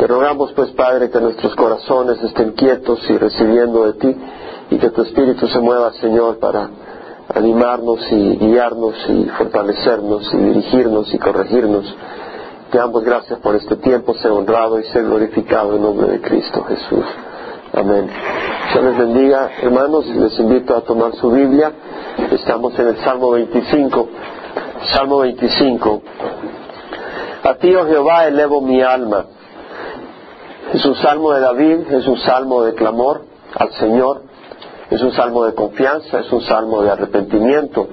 Te rogamos pues, Padre, que nuestros corazones estén quietos y recibiendo de ti y que tu Espíritu se mueva, Señor, para animarnos y guiarnos y fortalecernos y dirigirnos y corregirnos. Te damos gracias por este tiempo, sea honrado y sea glorificado en nombre de Cristo Jesús. Amén. Se les bendiga, hermanos, y les invito a tomar su Biblia. Estamos en el Salmo 25. Salmo 25. A ti, oh Jehová, elevo mi alma. Es un salmo de David, es un salmo de clamor al Señor, es un salmo de confianza, es un salmo de arrepentimiento.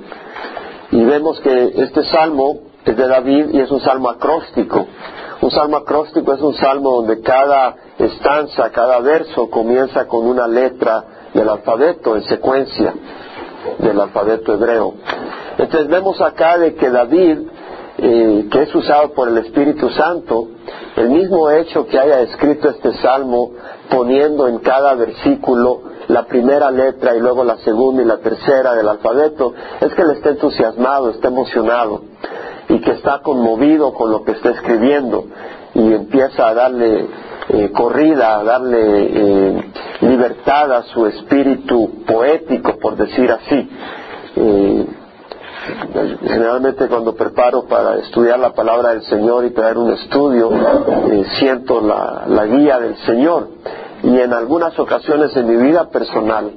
Y vemos que este salmo es de David y es un salmo acróstico. Un salmo acróstico es un salmo donde cada estanza, cada verso comienza con una letra del alfabeto en secuencia del alfabeto hebreo. Entonces vemos acá de que David, que es usado por el Espíritu Santo, el mismo hecho que haya escrito este salmo poniendo en cada versículo la primera letra y luego la segunda y la tercera del alfabeto, es que él está entusiasmado, está emocionado y que está conmovido con lo que está escribiendo y empieza a darle eh, corrida, a darle eh, libertad a su espíritu poético, por decir así. Eh, generalmente cuando preparo para estudiar la palabra del Señor y traer un estudio, siento la, la guía del Señor. Y en algunas ocasiones en mi vida personal,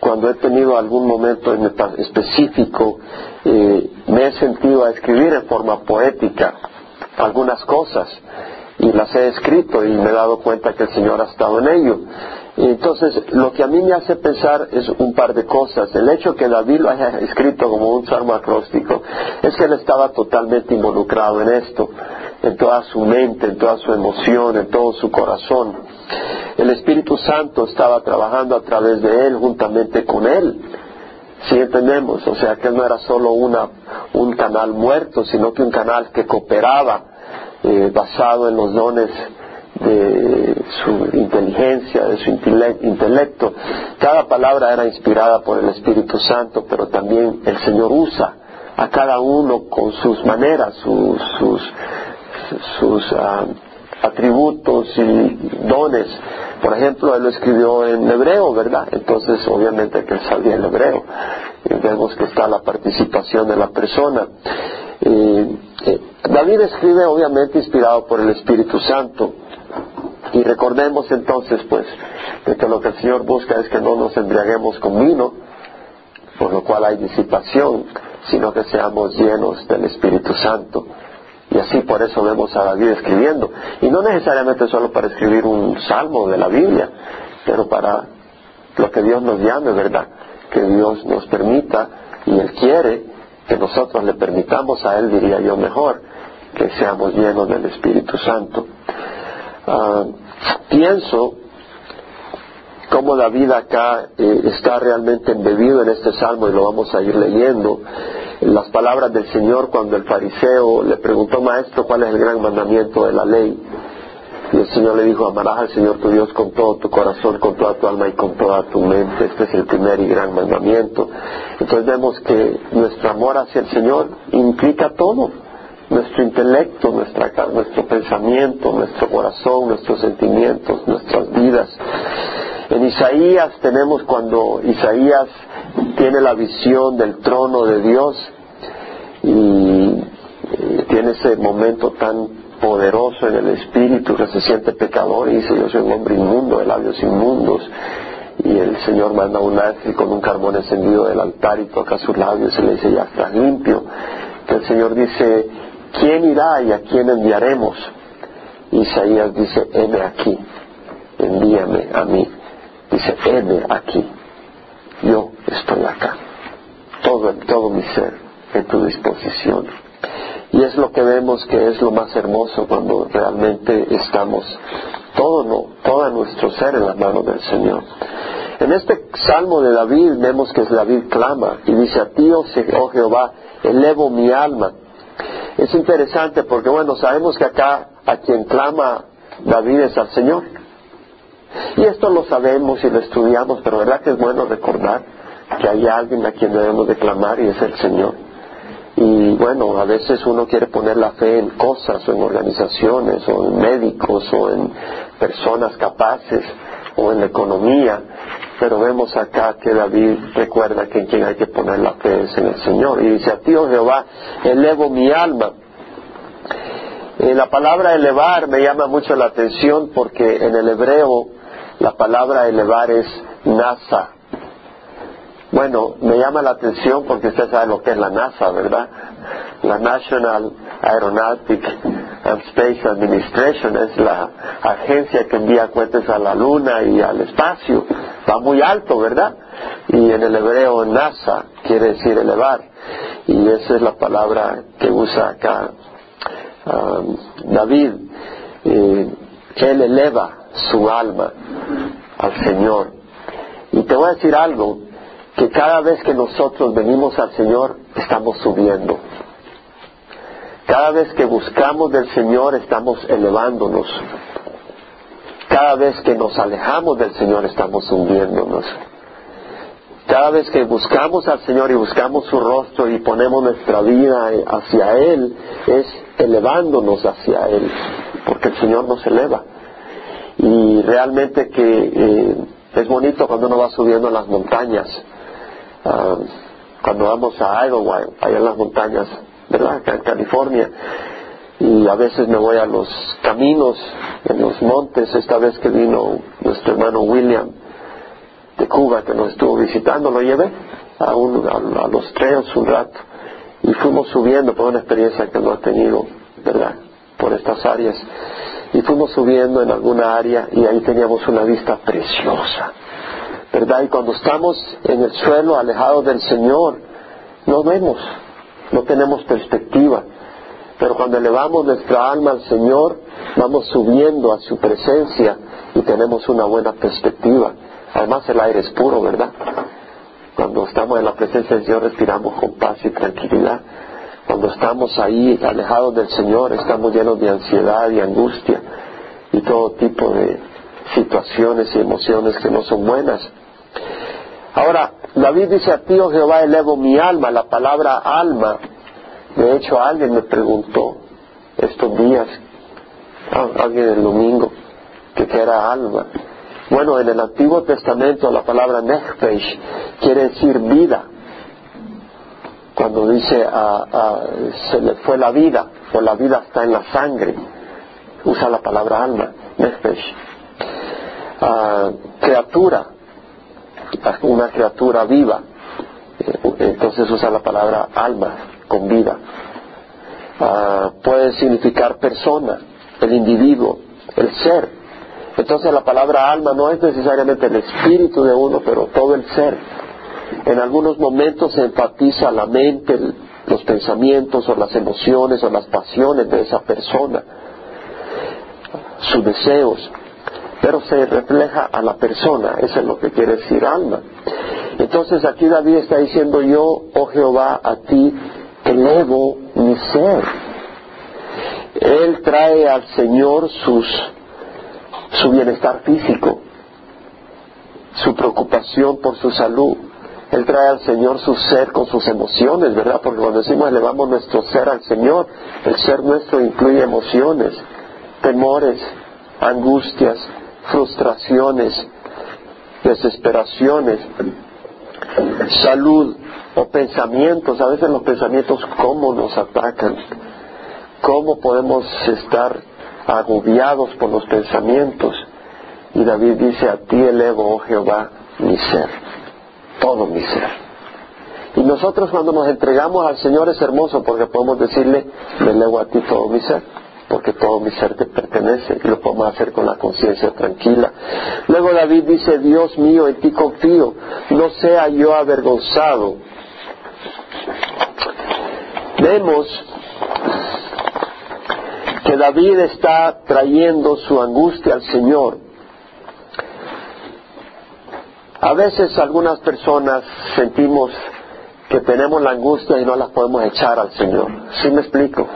cuando he tenido algún momento específico, me he sentido a escribir en forma poética algunas cosas y las he escrito y me he dado cuenta que el Señor ha estado en ello. Entonces, lo que a mí me hace pensar es un par de cosas. El hecho que David lo haya escrito como un salmo acróstico es que él estaba totalmente involucrado en esto, en toda su mente, en toda su emoción, en todo su corazón. El Espíritu Santo estaba trabajando a través de él, juntamente con él. Si entendemos, o sea que no era solo una, un canal muerto, sino que un canal que cooperaba eh, basado en los dones de su inteligencia, de su intelecto. Cada palabra era inspirada por el Espíritu Santo, pero también el Señor usa a cada uno con sus maneras, sus, sus, sus ah, atributos y dones. Por ejemplo, él lo escribió en hebreo, ¿verdad? Entonces, obviamente que él sabía el hebreo. Vemos que está la participación de la persona. Eh, David escribe obviamente inspirado por el Espíritu Santo. Y recordemos entonces, pues, de que lo que el Señor busca es que no nos embriaguemos con vino, por lo cual hay disipación, sino que seamos llenos del Espíritu Santo. Y así por eso vemos a David escribiendo. Y no necesariamente solo para escribir un salmo de la Biblia, pero para lo que Dios nos llame, ¿verdad? Que Dios nos permita y Él quiere que nosotros le permitamos a Él, diría yo mejor, que seamos llenos del Espíritu Santo. Ah, pienso cómo David acá eh, está realmente embebido en este salmo y lo vamos a ir leyendo. Las palabras del Señor cuando el fariseo le preguntó, maestro, ¿cuál es el gran mandamiento de la ley? Y el Señor le dijo, amarás al Señor tu Dios con todo tu corazón, con toda tu alma y con toda tu mente. Este es el primer y gran mandamiento. Entonces vemos que nuestro amor hacia el Señor implica todo. Nuestro intelecto, nuestra, nuestro pensamiento, nuestro corazón, nuestros sentimientos, nuestras vidas. En Isaías tenemos cuando Isaías tiene la visión del trono de Dios y tiene ese momento tan poderoso en el espíritu que se siente pecador y dice yo soy un hombre inmundo de labios inmundos y el Señor manda un ángel con un carbón encendido del altar y toca sus labios y le dice ya estás limpio que el Señor dice ¿quién irá y a quién enviaremos? Isaías dice heme aquí envíame a mí dice heme aquí yo estoy acá todo, todo mi ser en tu disposición y es lo que vemos que es lo más hermoso cuando realmente estamos todo, no, todo nuestro ser en las manos del Señor. En este salmo de David vemos que David clama y dice, a ti, oh, oh Jehová, elevo mi alma. Es interesante porque, bueno, sabemos que acá a quien clama David es al Señor. Y esto lo sabemos y lo estudiamos, pero verdad que es bueno recordar que hay alguien a quien debemos de clamar y es el Señor. Y bueno, a veces uno quiere poner la fe en cosas o en organizaciones o en médicos o en personas capaces o en la economía, pero vemos acá que David recuerda que en quien hay que poner la fe es en el Señor. Y dice, a ti, oh Jehová, elevo mi alma. Eh, la palabra elevar me llama mucho la atención porque en el hebreo la palabra elevar es NASA. Bueno, me llama la atención porque usted sabe lo que es la NASA, ¿verdad? La National Aeronautic and Space Administration es la agencia que envía cohetes a la Luna y al espacio. Va muy alto, ¿verdad? Y en el hebreo NASA quiere decir elevar. Y esa es la palabra que usa acá um, David. Él eleva su alma al Señor. Y te voy a decir algo, que cada vez que nosotros venimos al Señor estamos subiendo. Cada vez que buscamos del Señor estamos elevándonos. Cada vez que nos alejamos del Señor estamos hundiéndonos. Cada vez que buscamos al Señor y buscamos su rostro y ponemos nuestra vida hacia Él, es elevándonos hacia Él, porque el Señor nos eleva. Y realmente que eh, es bonito cuando uno va subiendo las montañas Ah, cuando vamos a Idlewild, allá en las montañas, ¿verdad? Acá en California, y a veces me voy a los caminos, en los montes, esta vez que vino nuestro hermano William de Cuba, que nos estuvo visitando, lo llevé a, a, los trails un rato, y fuimos subiendo por una experiencia que no ha tenido, ¿verdad? Por estas áreas. Y fuimos subiendo en alguna área y ahí teníamos una vista preciosa ¿verdad? Y cuando estamos en el suelo alejados del Señor, no vemos, no tenemos perspectiva. Pero cuando elevamos nuestra alma al Señor, vamos subiendo a su presencia y tenemos una buena perspectiva. Además el aire es puro, ¿verdad? Cuando estamos en la presencia del Señor respiramos con paz y tranquilidad. Cuando estamos ahí alejados del Señor estamos llenos de ansiedad y angustia y todo tipo de situaciones y emociones que no son buenas. Ahora, David dice a ti, oh Jehová, elevo mi alma. La palabra alma, de hecho alguien me preguntó estos días, ah, alguien el domingo, que qué era alma. Bueno, en el Antiguo Testamento la palabra nefesh quiere decir vida. Cuando dice ah, ah, se le fue la vida, o la vida está en la sangre, usa la palabra alma, nefesh. criatura, una criatura viva. Entonces usa la palabra alma, con vida. Ah, puede significar persona, el individuo, el ser. Entonces la palabra alma no es necesariamente el espíritu de uno, pero todo el ser. En algunos momentos se enfatiza la mente, los pensamientos o las emociones o las pasiones de esa persona, sus deseos pero se refleja a la persona, eso es lo que quiere decir alma. Entonces aquí David está diciendo yo, oh Jehová, a ti elevo mi ser. Él trae al Señor su bienestar físico, su preocupación por su salud. Él trae al Señor su ser con sus emociones, ¿verdad? Porque cuando decimos elevamos nuestro ser al Señor, el ser nuestro incluye emociones, temores, angustias, frustraciones, desesperaciones, salud o pensamientos. A veces los pensamientos cómo nos atacan, cómo podemos estar agobiados por los pensamientos. Y David dice, a ti elevo, oh Jehová, mi ser, todo mi ser. Y nosotros cuando nos entregamos al Señor es hermoso porque podemos decirle, me elevo a ti todo mi ser porque todo mi ser te pertenece y lo podemos hacer con la conciencia tranquila. Luego David dice, Dios mío, en ti confío, no sea yo avergonzado. Vemos que David está trayendo su angustia al Señor. A veces algunas personas sentimos que tenemos la angustia y no la podemos echar al Señor. ¿Sí me explico?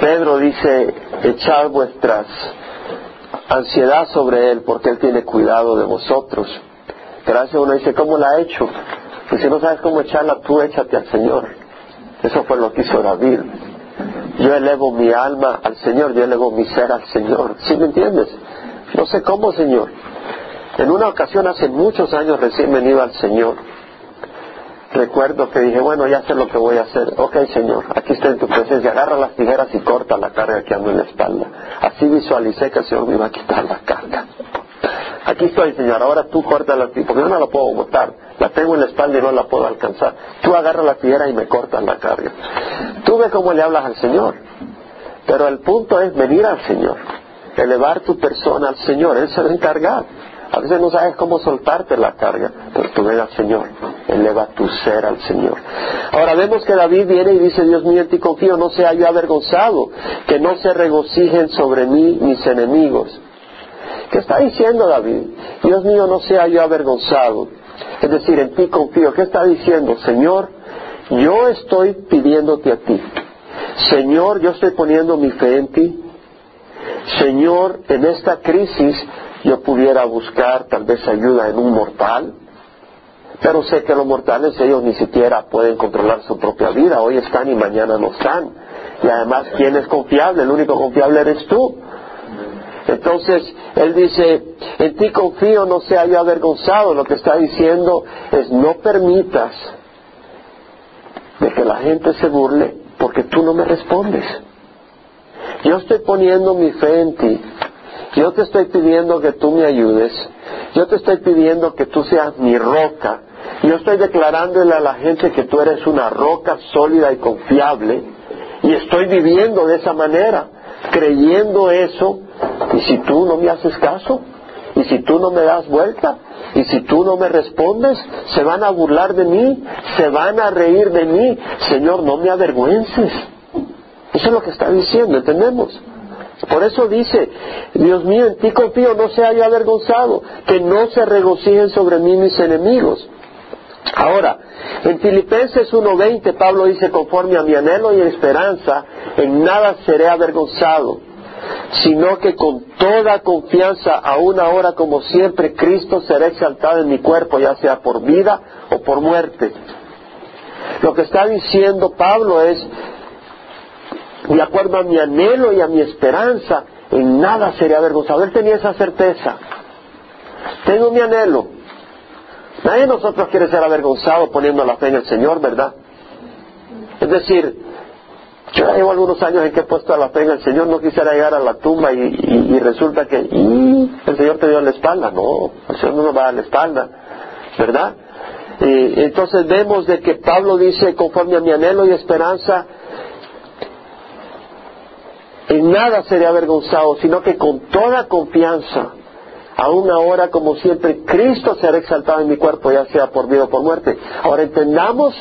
Pedro dice, echad vuestras ansiedad sobre Él porque Él tiene cuidado de vosotros. Pero uno dice, ¿cómo la ha hecho? Pues si no sabes cómo echarla, tú échate al Señor. Eso fue lo que hizo David. Yo elevo mi alma al Señor, yo elevo mi ser al Señor. ¿Sí me entiendes? No sé cómo, Señor. En una ocasión hace muchos años recién venido al Señor, recuerdo que dije, bueno, ya sé lo que voy a hacer. Ok, Señor, aquí estoy en tu presencia. Agarra las tijeras y corta la carga que ando en la espalda. Así visualicé que el Señor me iba a quitar la carga. Aquí estoy, Señor, ahora tú corta la tijera, porque yo no la puedo botar. La tengo en la espalda y no la puedo alcanzar. Tú agarra la tijera y me cortas la carga. Tú ves cómo le hablas al Señor. Pero el punto es venir al Señor, elevar tu persona al Señor. Él se va a encargar. A veces no sabes cómo soltarte la carga, pero tú ven al Señor, eleva tu ser al Señor. Ahora vemos que David viene y dice, Dios mío, en ti confío, no sea yo avergonzado, que no se regocijen sobre mí mis enemigos. ¿Qué está diciendo David? Dios mío, no sea yo avergonzado. Es decir, en ti confío. ¿Qué está diciendo? Señor, yo estoy pidiéndote a ti. Señor, yo estoy poniendo mi fe en ti. Señor, en esta crisis yo pudiera buscar tal vez ayuda en un mortal, pero sé que los mortales ellos ni siquiera pueden controlar su propia vida, hoy están y mañana no están. Y además, ¿quién es confiable? El único confiable eres tú. Entonces, él dice, en ti confío, no sea yo avergonzado. Lo que está diciendo es, no permitas de que la gente se burle porque tú no me respondes. Yo estoy poniendo mi fe en ti yo te estoy pidiendo que tú me ayudes. Yo te estoy pidiendo que tú seas mi roca. Yo estoy declarándole a la gente que tú eres una roca sólida y confiable. Y estoy viviendo de esa manera, creyendo eso. Y si tú no me haces caso, y si tú no me das vuelta, y si tú no me respondes, se van a burlar de mí, se van a reír de mí. Señor, no me avergüences. Eso es lo que está diciendo, ¿entendemos? Por eso dice, Dios mío, en ti confío, no se haya avergonzado, que no se regocijen sobre mí mis enemigos. Ahora, en Filipenses 1.20 Pablo dice, conforme a mi anhelo y esperanza, en nada seré avergonzado, sino que con toda confianza, aún ahora como siempre, Cristo será exaltado en mi cuerpo, ya sea por vida o por muerte. Lo que está diciendo Pablo es, de acuerdo a mi anhelo y a mi esperanza, en nada sería avergonzado. Él tenía esa certeza. Tengo mi anhelo. Nadie de nosotros quiere ser avergonzado poniendo la fe en el Señor, ¿verdad? Es decir, yo llevo algunos años en que he puesto la fe en el Señor, no quisiera llegar a la tumba y, resulta que el Señor te dio la espalda. No, el Señor no nos va a la espalda, ¿verdad? Y entonces vemos de que Pablo dice, conforme a mi anhelo y esperanza, en nada seré avergonzado, sino que con toda confianza, aún ahora como siempre, Cristo será exaltado en mi cuerpo, ya sea por vida o por muerte. Ahora entendamos,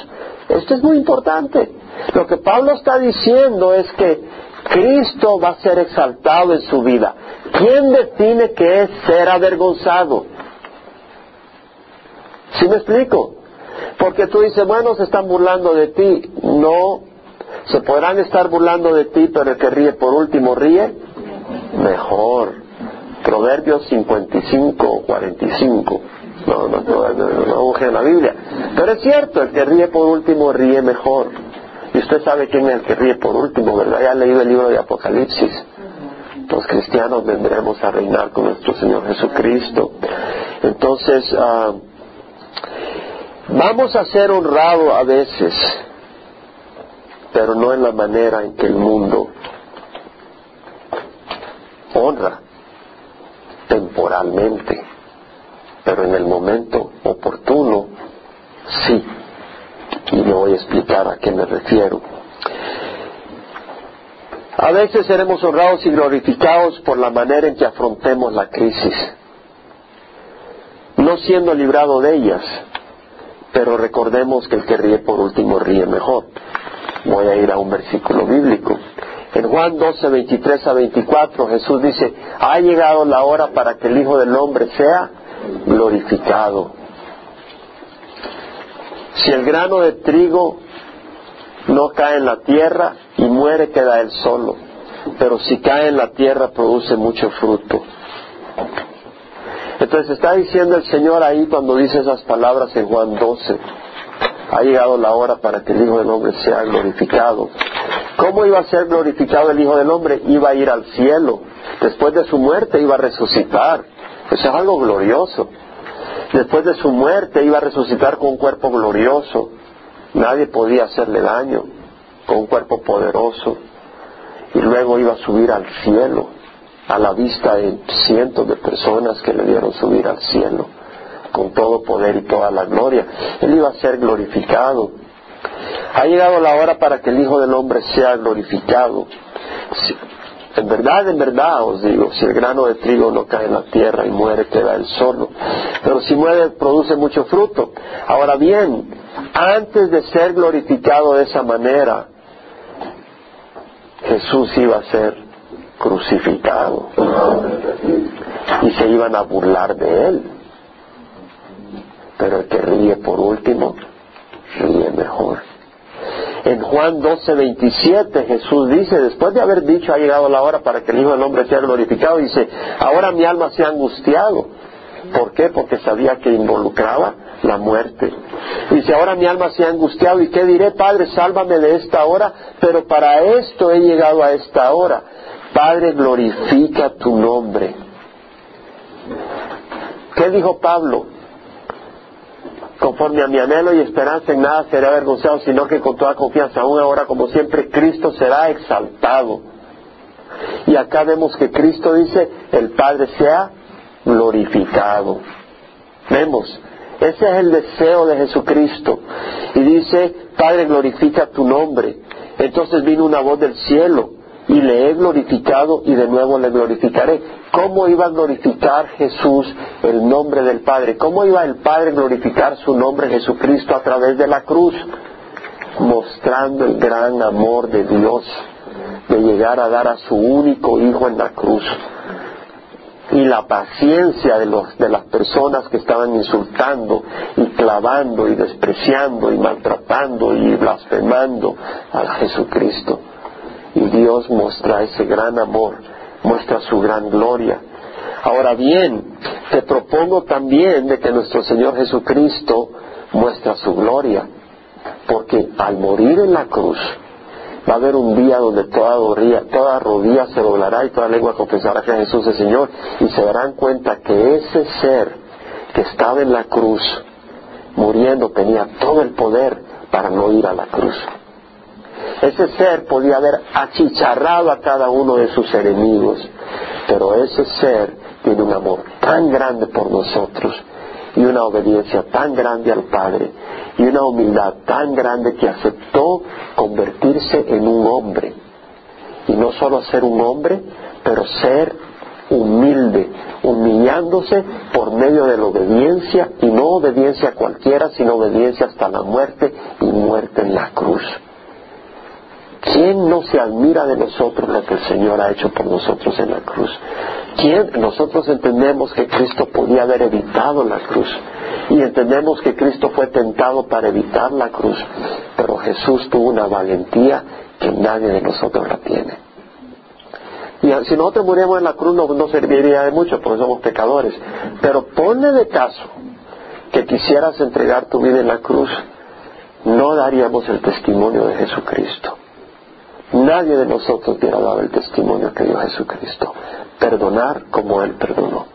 esto es muy importante. Lo que Pablo está diciendo es que Cristo va a ser exaltado en su vida. ¿Quién define qué es ser avergonzado? ¿Sí me explico? Porque tú dices, bueno, se están burlando de ti. No, se podrán estar burlando de ti, pero el que ríe por último ríe mejor. Proverbios 55, 45. No, no, no, no, en la Biblia. Pero es cierto, el que ríe por último ríe mejor. Y usted sabe quién es el que ríe por último, ¿verdad? Ya ha leído el libro de Apocalipsis. Los cristianos vendremos a reinar con nuestro Señor Jesucristo. Entonces, ah, vamos a ser honrados a veces pero no en la manera en que el mundo honra temporalmente, pero en el momento oportuno sí. Y me voy a explicar a qué me refiero. A veces seremos honrados y glorificados por la manera en que afrontemos la crisis, no siendo librado de ellas, pero recordemos que el que ríe por último ríe mejor voy a ir a un versículo bíblico. En Juan 12, 23 a 24 Jesús dice, ha llegado la hora para que el Hijo del Hombre sea glorificado. Si el grano de trigo no cae en la tierra y muere, queda él solo. Pero si cae en la tierra, produce mucho fruto. Entonces está diciendo el Señor ahí cuando dice esas palabras en Juan 12. Ha llegado la hora para que el Hijo del Hombre sea glorificado. ¿Cómo iba a ser glorificado el Hijo del Hombre? Iba a ir al cielo. Después de su muerte iba a resucitar. Eso es algo glorioso. Después de su muerte iba a resucitar con un cuerpo glorioso. Nadie podía hacerle daño, con un cuerpo poderoso. Y luego iba a subir al cielo, a la vista de cientos de personas que le dieron subir al cielo, con todo poder y toda la gloria. Él iba a ser glorificado. Ha llegado la hora para que el Hijo del Hombre sea glorificado. En verdad, en verdad os digo, si el grano de trigo no cae en la tierra y muere, queda él solo. Pero si muere, produce mucho fruto. Ahora bien, antes de ser glorificado de esa manera, Jesús iba a ser crucificado y se iban a burlar de él. Pero el que ríe por último, ríe mejor. En Juan 12, 27 Jesús dice, después de haber dicho ha llegado la hora para que el Hijo del Hombre sea glorificado, dice, ahora mi alma se ha angustiado. ¿Por qué? Porque sabía que involucraba la muerte. Dice, ahora mi alma se ha angustiado y qué diré, Padre, sálvame de esta hora, pero para esto he llegado a esta hora. Padre, glorifica tu nombre. ¿Qué dijo Pablo? Conforme a mi anhelo y esperanza en nada será avergonzado, sino que con toda confianza, aún ahora como siempre, Cristo será exaltado. Y acá vemos que Cristo dice, el Padre sea glorificado. Vemos, ese es el deseo de Jesucristo. Y dice, Padre, glorifica tu nombre. Entonces vino una voz del cielo y le he glorificado y de nuevo le glorificaré. ¿Cómo iba a glorificar Jesús el nombre del Padre? ¿Cómo iba el Padre a glorificar su nombre Jesucristo a través de la cruz? Mostrando el gran amor de Dios de llegar a dar a su único Hijo en la cruz y la paciencia de, los, de las personas que estaban insultando y clavando y despreciando y maltratando y blasfemando a Jesucristo. Y Dios muestra ese gran amor, muestra su gran gloria. Ahora bien, te propongo también de que nuestro Señor Jesucristo muestra su gloria, porque al morir en la cruz, va a haber un día donde toda rodilla, toda rodilla se doblará y toda lengua confesará que Jesús es Señor y se darán cuenta que ese ser que estaba en la cruz muriendo tenía todo el poder para no ir a la cruz. Ese ser podía haber achicharrado a cada uno de sus enemigos, pero ese ser tiene un amor tan grande por nosotros y una obediencia tan grande al Padre y una humildad tan grande que aceptó convertirse en un hombre. Y no solo ser un hombre, pero ser humilde, humillándose por medio de la obediencia, y no obediencia cualquiera, sino obediencia hasta la muerte y muerte en la cruz. ¿Quién no se admira de nosotros lo que el Señor ha hecho por nosotros en la cruz? ¿Quién? Nosotros entendemos que Cristo podía haber evitado la cruz y entendemos que Cristo fue tentado para evitar la cruz, pero Jesús tuvo una valentía que nadie de nosotros la tiene. Y si nosotros muriéramos en la cruz no, no serviría de mucho porque somos pecadores, pero ponle de caso que quisieras entregar tu vida en la cruz, no daríamos el testimonio de Jesucristo. Nadie de nosotros hubiera dado el testimonio que dio Jesucristo. Perdonar como Él perdonó.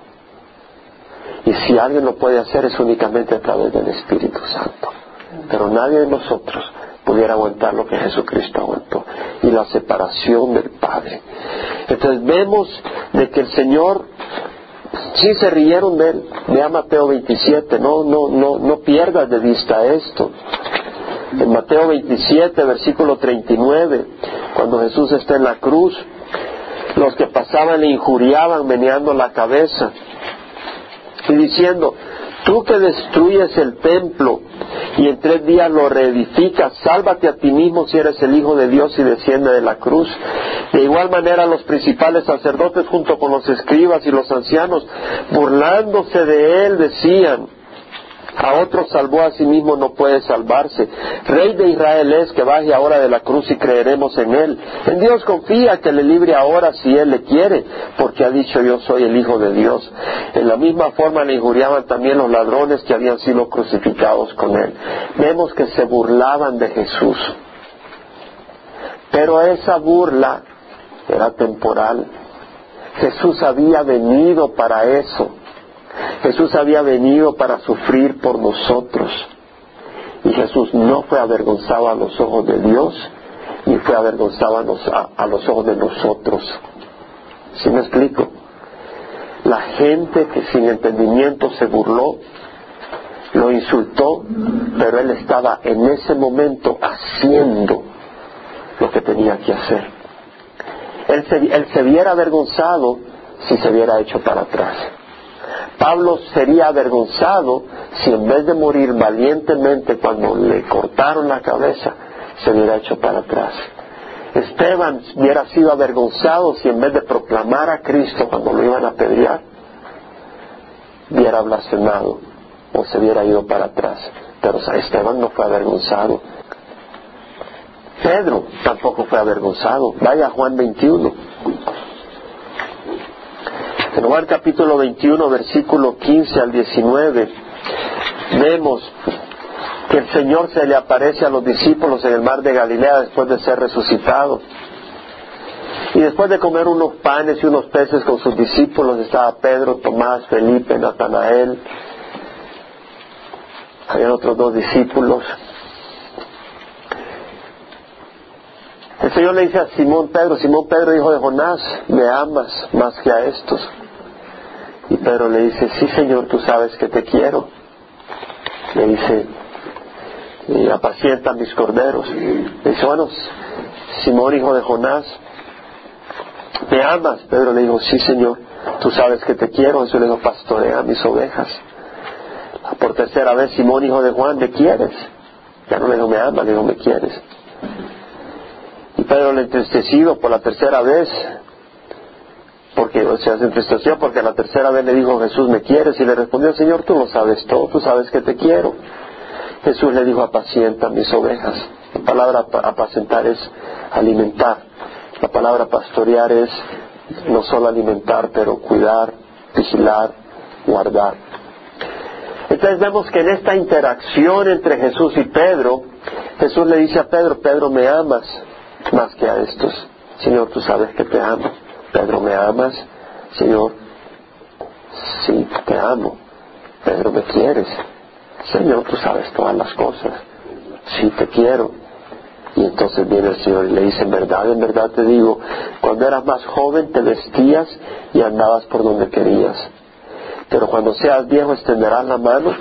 Y si alguien lo puede hacer es únicamente a través del Espíritu Santo. Pero nadie de nosotros pudiera aguantar lo que Jesucristo aguantó. Y la separación del Padre. Entonces vemos de que el Señor sí se rieron de él. Vea Mateo 27, no, no, no, no pierdas de vista esto en Mateo 27, versículo 39, cuando Jesús está en la cruz, los que pasaban le injuriaban meneando la cabeza y diciendo, tú que destruyes el templo y en tres días lo reedificas, sálvate a ti mismo si eres el Hijo de Dios y desciende de la cruz. De igual manera los principales sacerdotes junto con los escribas y los ancianos, burlándose de él, decían, A otro salvó a sí mismo, no puede salvarse. Rey de Israel es que baje ahora de la cruz y creeremos en él. En Dios confía que le libre ahora si él le quiere, porque ha dicho yo soy el Hijo de Dios. En la misma forma le injuriaban también los ladrones que habían sido crucificados con él. Vemos que se burlaban de Jesús. Pero esa burla era temporal. Jesús había venido para eso. Jesús había venido para sufrir por nosotros. Y Jesús no fue avergonzado a los ojos de Dios, ni fue avergonzado a los, ojos de nosotros. ¿Sí me explico? La gente que sin entendimiento se burló, lo insultó, pero él estaba en ese momento haciendo lo que tenía que hacer. Él se, él se viera avergonzado si se hubiera hecho para atrás. Pablo sería avergonzado si en vez de morir valientemente cuando le cortaron la cabeza, se hubiera hecho para atrás. Esteban hubiera sido avergonzado si en vez de proclamar a Cristo cuando lo iban a pedrear, hubiera blasfemado o se hubiera ido para atrás. Pero Esteban no fue avergonzado. Pedro tampoco fue avergonzado. Vaya Juan 21. En Juan capítulo 21, versículo 15 al 19, vemos que el Señor se le aparece a los discípulos en el mar de Galilea después de ser resucitado. Y después de comer unos panes y unos peces con sus discípulos, estaba Pedro, Tomás, Felipe, Natanael, había otros dos discípulos. El Señor le dice a Simón Pedro, Simón Pedro, hijo de Jonás, me amas más que a estos. Y Pedro le dice, sí Señor, tú sabes que te quiero. Le dice, y apacienta mis corderos. Le dice, bueno, Simón, hijo de Jonás, ¿me amas? Pedro le dijo, sí Señor, tú sabes que te quiero. Eso le dijo, pastorea mis ovejas. Por tercera vez, Simón, hijo de Juan, ¿me quieres? Ya no le dijo, me amas, le dijo, ¿me quieres? Y Pedro le entristecido por la tercera vez, porque o sea, se entristeció porque la tercera vez le dijo Jesús, ¿me quieres? Y le respondió, Señor, tú lo sabes todo, tú sabes que te quiero. Jesús le dijo, apacienta mis ovejas. La palabra apacentar es alimentar. La palabra pastorear es no solo alimentar, pero cuidar, vigilar, guardar. Entonces vemos que en esta interacción entre Jesús y Pedro, Jesús le dice a Pedro, Pedro, me amas más que a estos. Señor, tú sabes que te amo. Pedro, ¿me amas? Señor, sí, te amo. Pedro, ¿me quieres? Señor, tú sabes todas las cosas. Sí, te quiero. Y entonces viene el Señor y le dice, en verdad, en verdad te digo, cuando eras más joven te vestías y andabas por donde querías. Pero cuando seas viejo extenderás la mano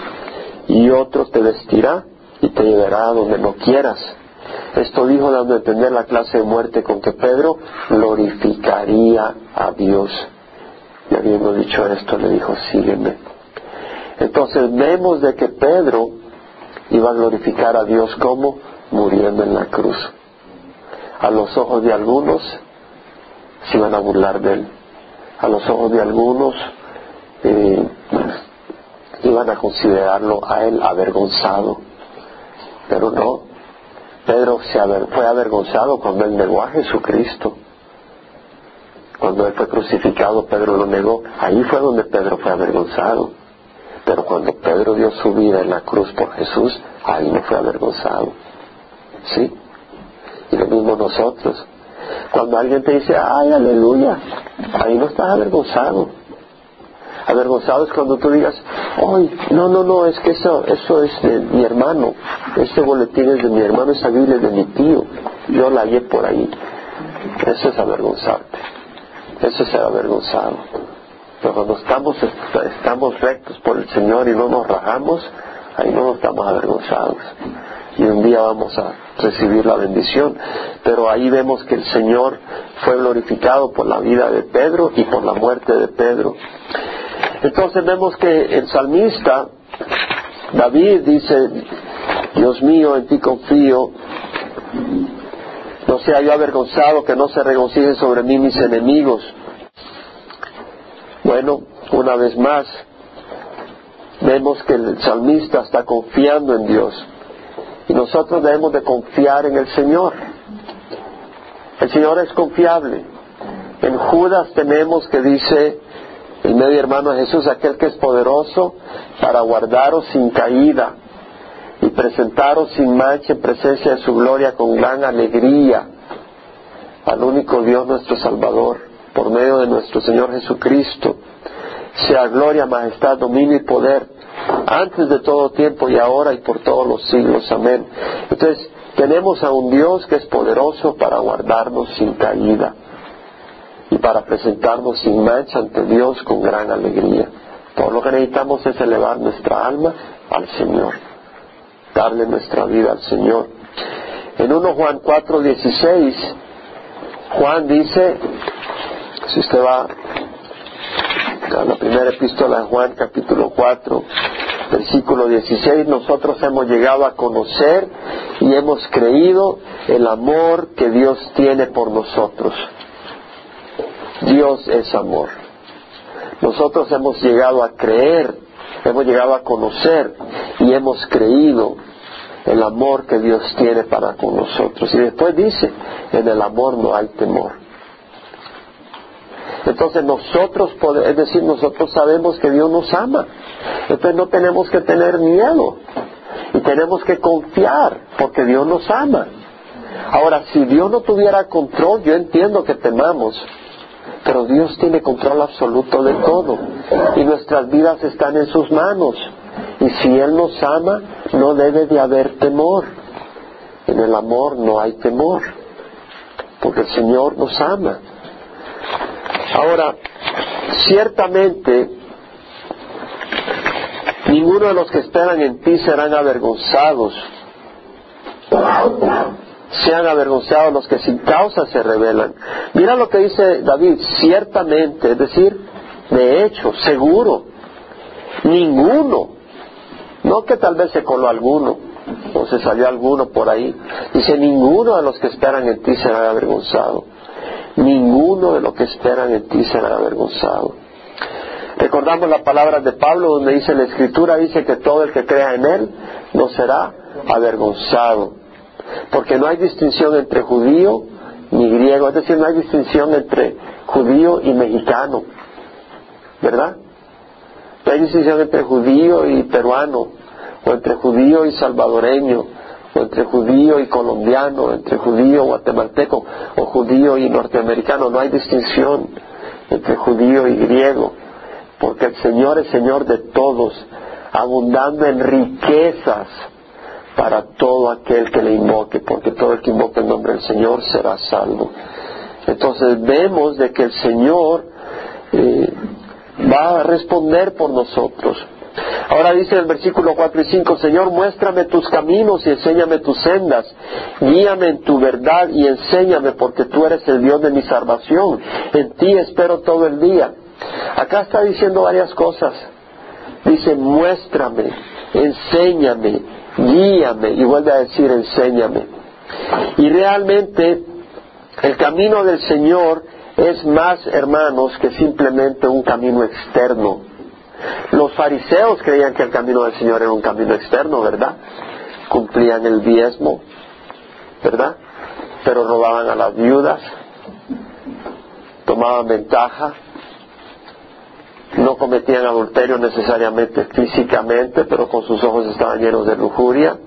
y otro te vestirá y te llevará a donde no quieras. Esto dijo dando a entender la clase de muerte con que Pedro glorificaría a Dios. Y habiendo dicho esto, le dijo, sígueme. Entonces vemos de que Pedro iba a glorificar a Dios como muriendo en la cruz. A los ojos de algunos se iban a burlar de él. A los ojos de algunos eh, iban a considerarlo a él avergonzado. Pero no, Pedro se fue avergonzado cuando él negó a Jesucristo. Cuando él fue crucificado, Pedro lo negó. Ahí fue donde Pedro fue avergonzado. Pero cuando Pedro dio su vida en la cruz por Jesús, ahí no fue avergonzado. ¿Sí? Y lo mismo nosotros. Cuando alguien te dice, ay, aleluya, ahí no estás avergonzado. Avergonzado es cuando tú digas, ay, no, no, no, es que eso, eso es de mi hermano, este boletín es de mi hermano, esa Biblia es de mi tío, yo la hallé por ahí. Eso es avergonzarte, eso es ser avergonzado. Pero cuando estamos, estamos rectos por el Señor y no nos rajamos, ahí no nos estamos avergonzados. Y un día vamos a recibir la bendición. Pero ahí vemos que el Señor fue glorificado por la vida de Pedro y por la muerte de Pedro. Entonces vemos que el salmista, David, dice, Dios mío, en ti confío, no sea yo avergonzado, que no se regocijen sobre mí mis enemigos. Bueno, una vez más, vemos que el salmista está confiando en Dios. Y nosotros debemos de confiar en el Señor. El Señor es confiable. En Judas tenemos que dice el medio hermano Jesús, aquel que es poderoso para guardaros sin caída y presentaros sin mancha en presencia de su gloria con gran alegría al único Dios nuestro Salvador, por medio de nuestro Señor Jesucristo, sea gloria, majestad, dominio y poder, antes de todo tiempo y ahora y por todos los siglos. Amén. Entonces, tenemos a un Dios que es poderoso para guardarnos sin caída para presentarnos sin mancha ante Dios con gran alegría. Todo lo que necesitamos es elevar nuestra alma al Señor, darle nuestra vida al Señor. En 1 Juan 4, 16, Juan dice, si usted va a la primera epístola de Juan capítulo 4, versículo 16, nosotros hemos llegado a conocer y hemos creído el amor que Dios tiene por nosotros. Dios es amor. Nosotros hemos llegado a creer, hemos llegado a conocer y hemos creído el amor que Dios tiene para con nosotros. Y después dice, en el amor no hay temor. Entonces nosotros, es decir, nosotros sabemos que Dios nos ama. Entonces no tenemos que tener miedo y tenemos que confiar porque Dios nos ama. Ahora, si Dios no tuviera control, yo entiendo que temamos, pero Dios tiene control absoluto de todo y nuestras vidas están en sus manos. Y si Él nos ama, no debe de haber temor. En el amor no hay temor, porque el Señor nos ama. Ahora, ciertamente, ninguno de los que esperan en ti serán avergonzados. Sean avergonzados los que sin causa se rebelan. Mira lo que dice David, ciertamente, es decir, de hecho, seguro, ninguno no que tal vez se coló alguno o se salió alguno por ahí. Dice, ninguno de los que esperan en ti será avergonzado. Ninguno de los que esperan en ti será avergonzado. Recordamos las palabras de Pablo donde dice la escritura, dice que todo el que crea en él no será avergonzado. Porque no hay distinción entre judío ni griego, es decir, no hay distinción entre judío y mexicano. ¿Verdad? No hay distinción entre judío y peruano, o entre judío y salvadoreño, o entre judío y colombiano, o entre judío guatemalteco, o judío y norteamericano. No hay distinción entre judío y griego, porque el Señor es Señor de todos, abundando en riquezas para todo aquel que le invoque, porque todo el que invoque el nombre del Señor será salvo. Entonces vemos de que el Señor eh, va a responder por nosotros. Ahora dice el versículo 4 y 5, Señor, muéstrame tus caminos y enséñame tus sendas, guíame en tu verdad y enséñame porque tú eres el Dios de mi salvación, en ti espero todo el día. Acá está diciendo varias cosas. Dice, muéstrame, enséñame, guíame, y vuelve a decir, enséñame. Y realmente el camino del Señor es más, hermanos, que simplemente un camino externo. Los fariseos creían que el camino del Señor era un camino externo, ¿verdad? Cumplían el diezmo, ¿verdad? Pero robaban a las viudas, tomaban ventaja, no cometían adulterio necesariamente físicamente, pero con sus ojos estaban llenos de lujuria.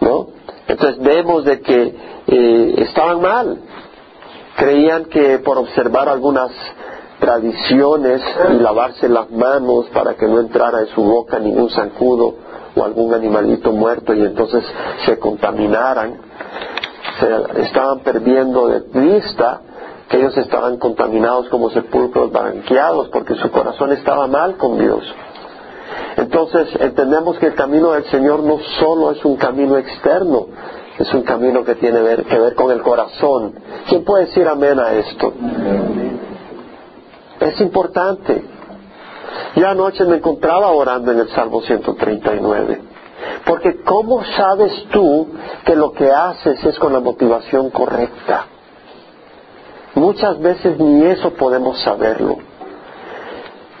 ¿No? Entonces vemos de que eh, estaban mal, creían que por observar algunas tradiciones y lavarse las manos para que no entrara en su boca ningún zancudo o algún animalito muerto y entonces se contaminaran, estaban perdiendo de vista ellos estaban contaminados como sepulcros banqueados porque su corazón estaba mal con Dios. Entonces entendemos que el camino del Señor no solo es un camino externo, es un camino que tiene que ver con el corazón. ¿Quién puede decir amén a esto? Es importante. Yo anoche me encontraba orando en el Salmo 139. Porque ¿cómo sabes tú que lo que haces es con la motivación correcta? Muchas veces ni eso podemos saberlo.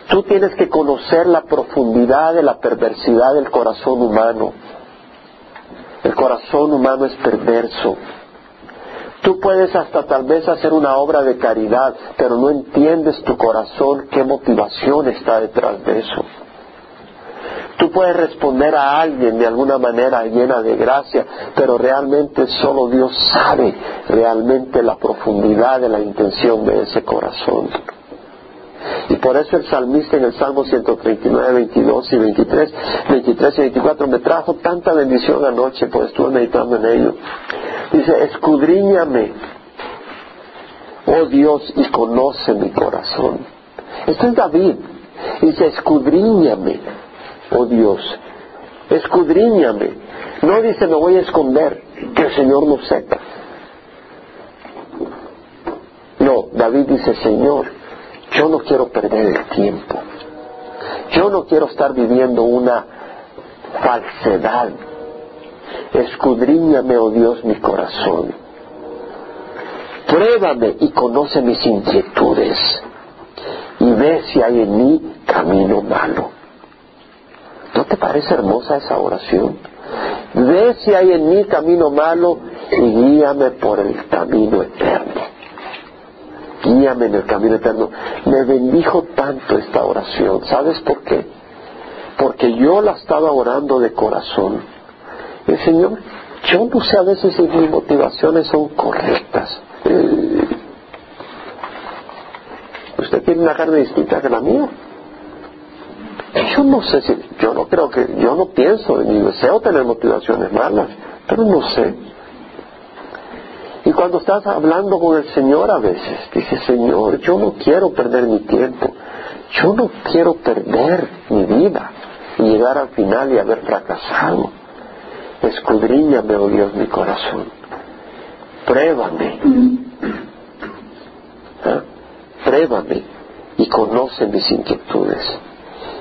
Tú tienes que conocer la profundidad de la perversidad del corazón humano. El corazón humano es perverso. Tú puedes hasta tal vez hacer una obra de caridad, pero no entiendes tu corazón qué motivación está detrás de eso. Tú puedes responder a alguien de alguna manera llena de gracia, pero realmente solo Dios sabe realmente la profundidad de la intención de ese corazón. Y por eso el salmista en el Salmo 139, 22 y 23, 23 y 24 me trajo tanta bendición anoche, pues estuve meditando en ello. Dice, escudriñame, oh Dios, y conoce mi corazón. Esto es David. Dice, escudriñame, oh Dios, escudriñame. No dice, me voy a esconder, que el Señor no sepa. No, David dice, Señor, yo no quiero perder el tiempo. Yo no quiero estar viviendo una falsedad. Escudriñame, oh Dios, mi corazón. Pruébame y conoce mis inquietudes. Y ve si hay en mí camino malo. ¿No te parece hermosa esa oración? Ve si hay en mí camino malo y guíame por el camino eterno guíame en el camino eterno. Me bendijo tanto esta oración. ¿Sabes por qué? Porque yo la estaba orando de corazón. El Señor, yo no sé a veces si mis motivaciones son correctas. Eh, ¿Usted tiene una carne distinta que la mía? Yo no sé si, yo no creo que, yo no pienso ni deseo tener motivaciones malas, pero no sé. Y cuando estás hablando con el Señor a veces, dices, Señor, yo no quiero perder mi tiempo, yo no quiero perder mi vida y llegar al final y haber fracasado. Escudriñame, oh Dios, mi corazón. Pruébame. ¿Ah? Pruébame y conoce mis inquietudes.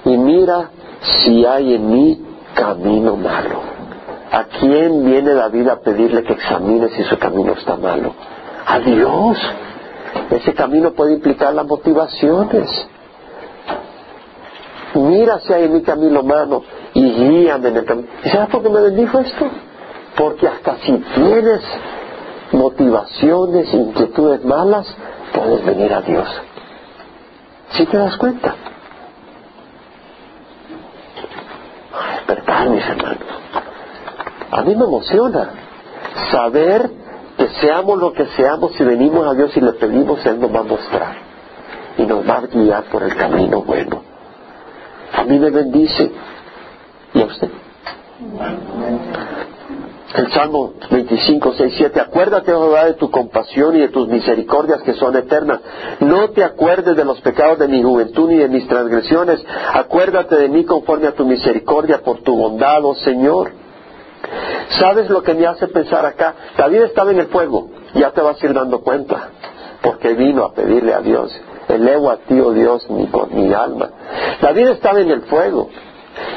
Y mira si hay en mí camino malo. ¿A quién viene David a pedirle que examine si su camino está malo? A Dios. Ese camino puede implicar las motivaciones. Mira si hay en mi camino malo y guíame en el camino. ¿Y sabes por qué me bendijo esto? Porque hasta si tienes motivaciones, inquietudes malas, puedes venir a Dios. ¿Sí te das cuenta? Despertar, mis hermanos. A mí me emociona saber que seamos lo que seamos, si venimos a Dios y le pedimos, Él nos va a mostrar y nos va a guiar por el camino bueno. A mí me bendice. ¿Y a usted? El Salmo 25, 6, 7. Acuérdate, oh Jehová, de tu compasión y de tus misericordias que son eternas. No te acuerdes de los pecados de mi juventud ni de mis transgresiones. Acuérdate de mí conforme a tu misericordia por tu bondad, oh Señor. ¿Sabes lo que me hace pensar acá? David estaba en el fuego, ya te vas a ir dando cuenta, porque vino a pedirle a Dios, elevo a ti, oh Dios, mi, mi alma. David estaba en el fuego,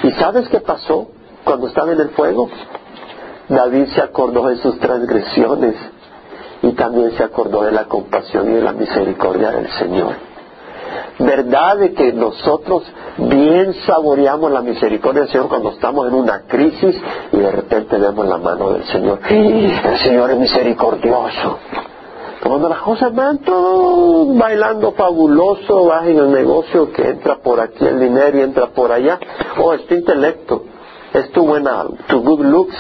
¿y sabes qué pasó cuando estaba en el fuego? David se acordó de sus transgresiones y también se acordó de la compasión y de la misericordia del Señor verdad de que nosotros bien saboreamos la misericordia del Señor cuando estamos en una crisis y de repente vemos la mano del Señor. El Señor es misericordioso. Cuando las cosas van todo bailando fabuloso, vas en el negocio que entra por aquí el dinero y entra por allá, oh, este intelecto, es tu buena, tu good looks,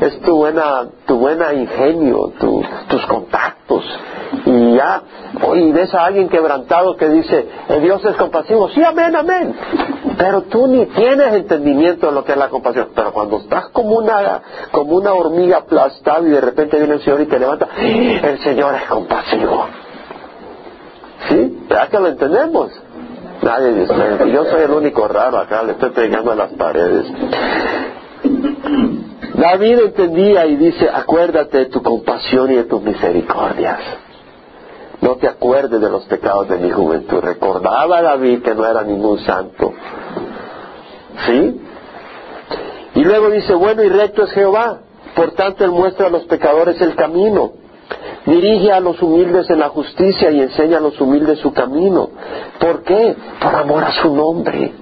es tu buena, tu buena ingenio, tus contactos, y ya, y ves a alguien quebrantado que dice, el Dios es compasivo, sí, amén, amén, pero tú ni tienes entendimiento de lo que es la compasión, pero cuando estás como una, como una hormiga aplastada y de repente viene el Señor y te levanta, el Señor es compasivo. ¿Sí? ¿Verdad que lo entendemos? Nadie dice, yo soy el único raro acá, le estoy pegando a las paredes. David entendía y dice, acuérdate de tu compasión y de tus misericordias. No te acuerdes de los pecados de mi juventud. Recordaba a David que no era ningún santo. ¿Sí? Y luego dice, bueno y recto es Jehová. Por tanto, Él muestra a los pecadores el camino. Dirige a los humildes en la justicia y enseña a los humildes su camino. ¿Por qué? Por amor a su nombre.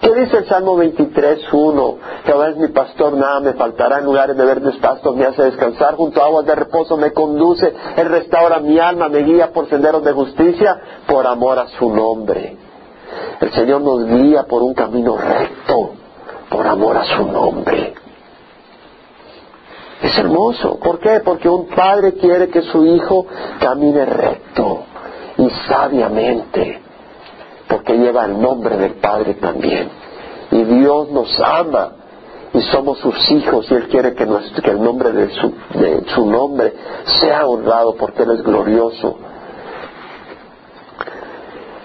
¿Qué dice el Salmo 23.1? Jehová es mi pastor, nada me faltará en lugares de verdes pastos, me hace descansar, junto a aguas de reposo me conduce, Él restaura mi alma, me guía por senderos de justicia, por amor a su nombre. El Señor nos guía por un camino recto, por amor a su nombre. Es hermoso. ¿Por qué? Porque un padre quiere que su hijo camine recto y sabiamente porque lleva el nombre del Padre también. Y Dios nos ama y somos sus hijos y Él quiere que, el nombre de su, nombre sea honrado porque Él es glorioso.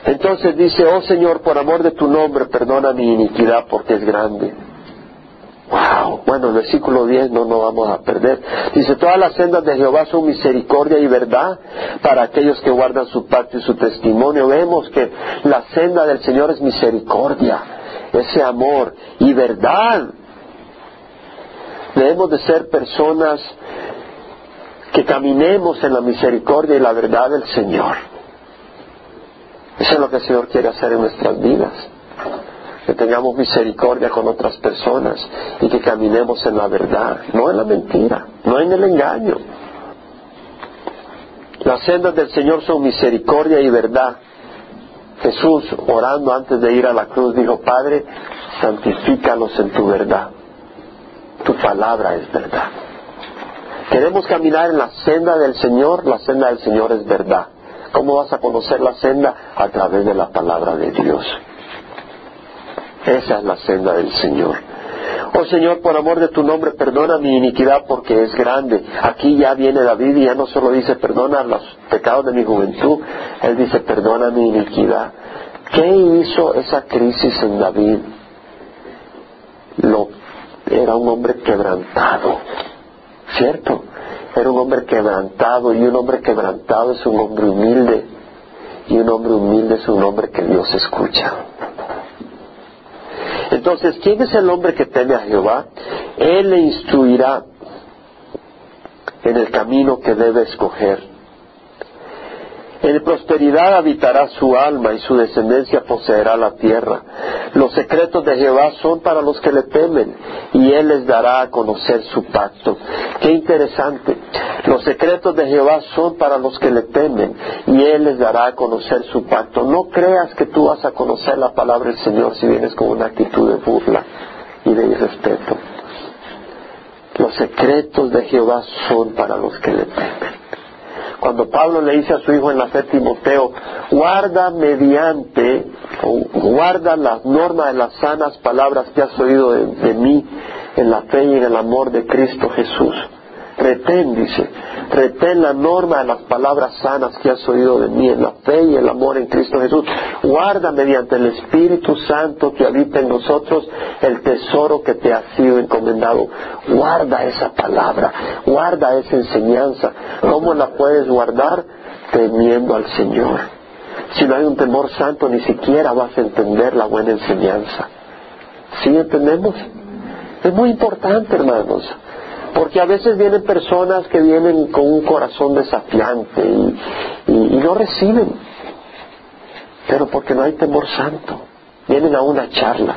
Entonces dice, oh Señor, por amor de tu nombre, perdona mi iniquidad porque es grande. Wow, bueno, el versículo 10 no nos vamos a perder. Dice, todas las sendas de Jehová son misericordia y verdad para aquellos que guardan su pacto y su testimonio. Vemos que la senda del Señor es misericordia, ese amor y verdad. Debemos de ser personas que caminemos en la misericordia y la verdad del Señor. Eso es lo que el Señor quiere hacer en nuestras vidas que tengamos misericordia con otras personas y que caminemos en la verdad, no en la mentira, no en el engaño. Las sendas del Señor son misericordia y verdad. Jesús, orando antes de ir a la cruz, dijo, Padre, santifícalos en tu verdad. Tu palabra es verdad. Queremos caminar en la senda del Señor, la senda del Señor es verdad. ¿Cómo vas a conocer la senda? A través de la palabra de Dios. Esa es la senda del Señor. Oh Señor, por amor de tu nombre, perdona mi iniquidad porque es grande. Aquí ya viene David y ya no solo dice perdona los pecados de mi juventud, él dice perdona mi iniquidad. ¿Qué hizo esa crisis en David? Lo, era un hombre quebrantado, ¿cierto? Era un hombre quebrantado y un hombre quebrantado es un hombre humilde y un hombre humilde es un hombre que Dios escucha. Entonces, ¿quién es el hombre que teme a Jehová? Él le instruirá en el camino que debe escoger. En prosperidad habitará su alma y su descendencia poseerá la tierra. Los secretos de Jehová son para los que le temen y Él les dará a conocer su pacto. Qué interesante. Los secretos de Jehová son para los que le temen y Él les dará a conocer su pacto. No creas que tú vas a conocer la palabra del Señor si vienes con una actitud de burla y de irrespeto. Los secretos de Jehová son para los que le temen. Cuando Pablo le dice a su hijo en la fe Timoteo, guarda mediante, guarda las normas de las sanas palabras que has oído de mí en la fe y en el amor de Cristo Jesús. Retén, dice, retén la norma de las palabras sanas que has oído de mí en la fe y el amor en Cristo Jesús. Guarda mediante el Espíritu Santo que habita en nosotros el tesoro que te ha sido encomendado. Guarda esa palabra, guarda esa enseñanza. ¿Cómo la puedes guardar? Temiendo al Señor. Si no hay un temor santo, ni siquiera vas a entender la buena enseñanza. ¿Sí entendemos? Es muy importante, hermanos. Porque a veces vienen personas que vienen con un corazón desafiante y, no reciben. Pero porque no hay temor santo. Vienen a una charla.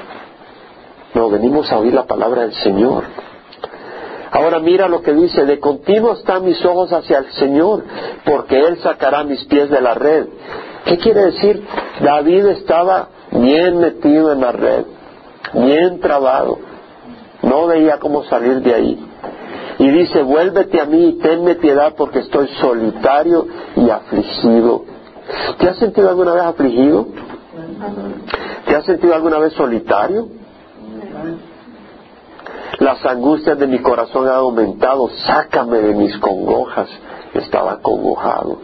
No, venimos a oír la palabra del Señor. Ahora mira lo que dice, de continuo están mis ojos hacia el Señor, porque Él sacará mis pies de la red. ¿Qué quiere decir? David estaba bien metido en la red, bien trabado, no veía cómo salir de ahí. Y dice, vuélvete a mí y tenme piedad porque estoy solitario y afligido. ¿Te has sentido alguna vez afligido? ¿Te has sentido alguna vez solitario? Las angustias de mi corazón han aumentado, sácame de mis congojas. Estaba congojado.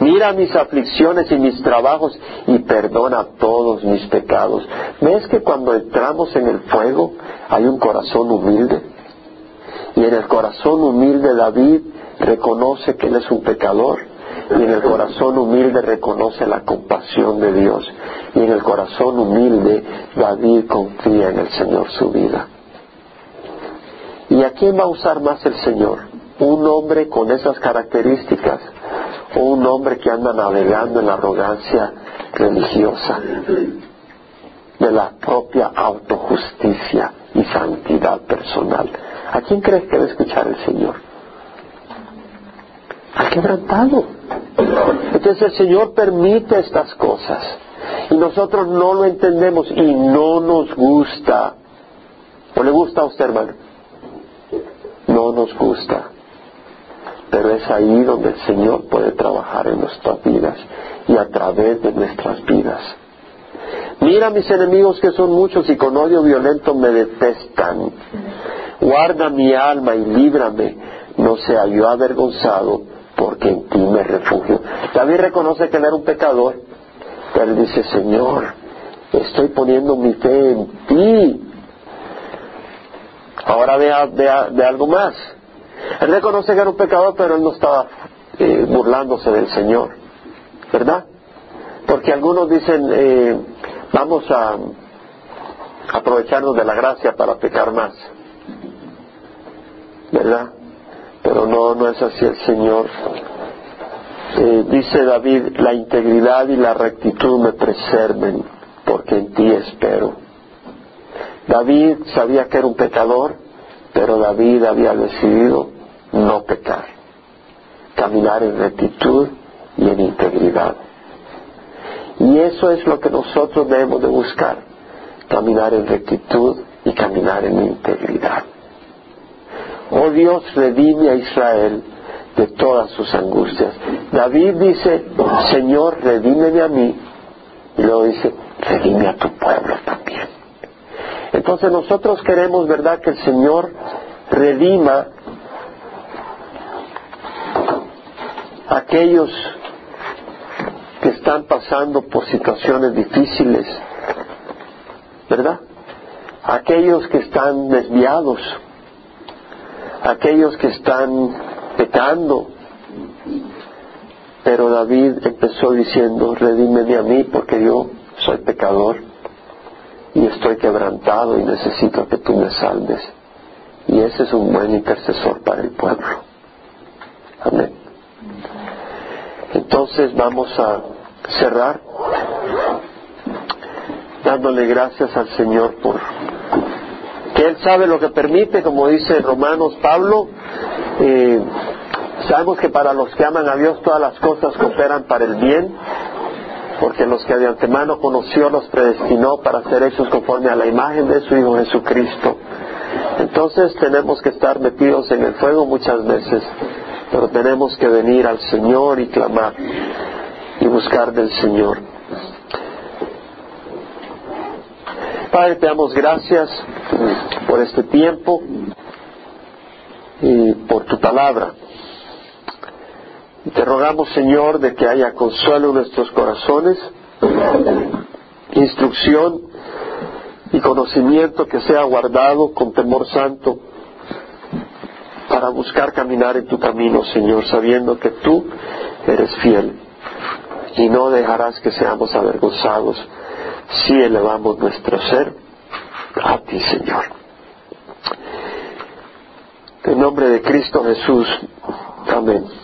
Mira mis aflicciones y mis trabajos y perdona todos mis pecados. ¿Ves que cuando entramos en el fuego hay un corazón humilde? Y en el corazón humilde David reconoce que él es un pecador. Y en el corazón humilde reconoce la compasión de Dios. Y en el corazón humilde David confía en el Señor su vida. ¿Y a quién va a usar más el Señor? un hombre con esas características o un hombre que anda navegando en la arrogancia religiosa de la propia autojusticia y santidad personal. ¿A quién crees que debe escuchar el Señor? Al quebrantado. Entonces el Señor permite estas cosas y nosotros no lo entendemos y no nos gusta. ¿O le gusta a usted, hermano? No nos gusta. Pero es ahí donde el Señor puede trabajar en nuestras vidas y a través de nuestras vidas. Mira mis enemigos que son muchos y con odio violento me detestan. Guarda mi alma y líbrame, no sea yo avergonzado, porque en ti me refugio. David reconoce que él era un pecador, pero dice, Señor, estoy poniendo mi fe en ti. Ahora vea de, algo más. Él reconoce que era un pecador, pero él no estaba eh, burlándose del Señor, ¿verdad? Porque algunos dicen, eh, vamos a aprovecharnos de la gracia para pecar más, ¿verdad? Pero no, no es así el Señor. Eh, dice David, la integridad y la rectitud me preserven, porque en ti espero. David sabía que era un pecador, pero David había decidido no pecar, caminar en rectitud y en integridad. Y eso es lo que nosotros debemos de buscar, caminar en rectitud y caminar en integridad. Oh Dios, redime a Israel de todas sus angustias. David dice, Señor, redímeme a mí. Y luego dice, redime a tu pueblo también. Entonces nosotros queremos, ¿verdad?, que el Señor redima a aquellos que están pasando por situaciones difíciles, ¿verdad? Aquellos que están desviados, aquellos que están pecando. Pero David empezó diciendo, redímeme a mí porque yo soy pecador y estoy quebrantado y necesito que tú me salves. Y ese es un buen intercesor para el pueblo. Amén. Entonces vamos a cerrar dándole gracias al Señor por Él sabe lo que permite, como dice Romanos Pablo. Eh, sabemos que para los que aman a Dios todas las cosas cooperan para el bien, porque los que de antemano conoció los predestinó para ser hechos conforme a la imagen de su Hijo Jesucristo. Entonces tenemos que estar metidos en el fuego muchas veces, pero tenemos que venir al Señor y clamar y buscar del Señor. Padre, te damos gracias por este tiempo y por tu palabra. te rogamos, Señor, de que haya consuelo en nuestros corazones, instrucción y conocimiento que sea guardado con temor santo para buscar caminar en tu camino, Señor, sabiendo que tú eres fiel y no dejarás que seamos avergonzados si elevamos nuestro ser a ti, Señor. En nombre de Cristo Jesús. Amén.